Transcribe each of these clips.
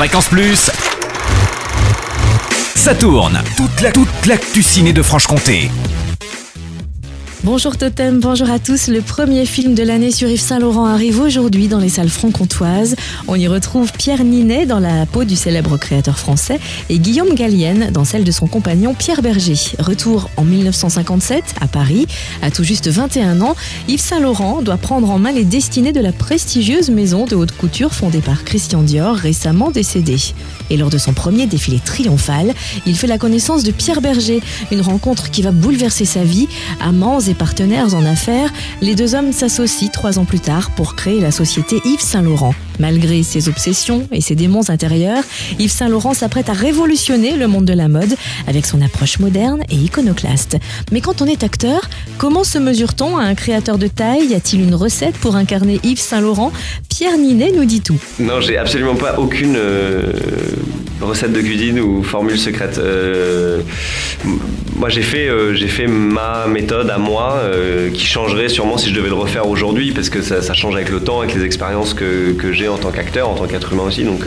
Fréquence Plus. Ça tourne. Toute la toute de Franche-Comté. Bonjour Totem, bonjour à tous. Le premier film de l'année sur Yves Saint-Laurent arrive aujourd'hui dans les salles franc-comtoises. On y retrouve Pierre Ninet dans la peau du célèbre créateur français et Guillaume Gallienne dans celle de son compagnon Pierre Berger. Retour en 1957 à Paris. À tout juste 21 ans, Yves Saint-Laurent doit prendre en main les destinées de la prestigieuse maison de haute couture fondée par Christian Dior, récemment décédé. Et lors de son premier défilé triomphal, il fait la connaissance de Pierre Berger, une rencontre qui va bouleverser sa vie. Amants et partenaires en affaires, les deux hommes s'associent trois ans plus tard pour créer la société Yves Saint-Laurent. Malgré ses obsessions et ses démons intérieurs, Yves Saint-Laurent s'apprête à révolutionner le monde de la mode avec son approche moderne et iconoclaste. Mais quand on est acteur, comment se mesure-t-on à un créateur de taille? Y a-t-il une recette pour incarner Yves Saint-Laurent Pierre Ninet nous dit tout. Non, j'ai absolument pas aucune euh, recette de cuisine ou formule secrète. Euh, moi, j'ai fait, euh, fait ma méthode à moi qui changerait sûrement si je devais le refaire aujourd'hui parce que ça, change avec le temps, avec les expériences que, que j'ai en tant qu'acteur, en tant qu'être humain aussi. Donc,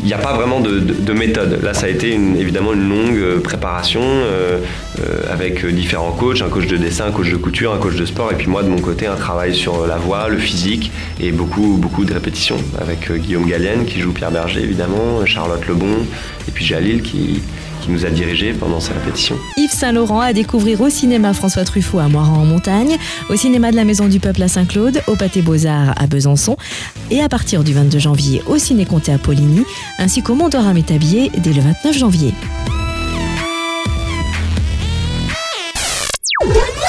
il n'y a pas vraiment de, méthode. Là, ça a été évidemment une longue préparation avec différents coachs, un coach de dessin, un coach de couture, un coach de sport, et puis moi de mon côté un travail sur la voix, le physique et beaucoup beaucoup de répétitions avec Guillaume Gallienne qui joue Pierre Berger évidemment, Charlotte Lebon et puis Jalil qui, qui nous a dirigés pendant ces répétitions. Yves Saint-Laurent à découvrir au cinéma François Truffaut à Moiran en Montagne, au cinéma de la Maison du Peuple à Saint-Claude, au Pâté Beaux-Arts à Besançon et à partir du 22 janvier au Ciné Comté à Poligny ainsi qu'au Montorin Métabier dès le 29 janvier.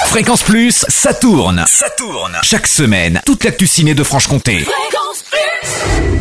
Fréquence Plus, ça tourne. Ça tourne. Chaque semaine, toute l'actu ciné de Franche-Comté. Fréquence Plus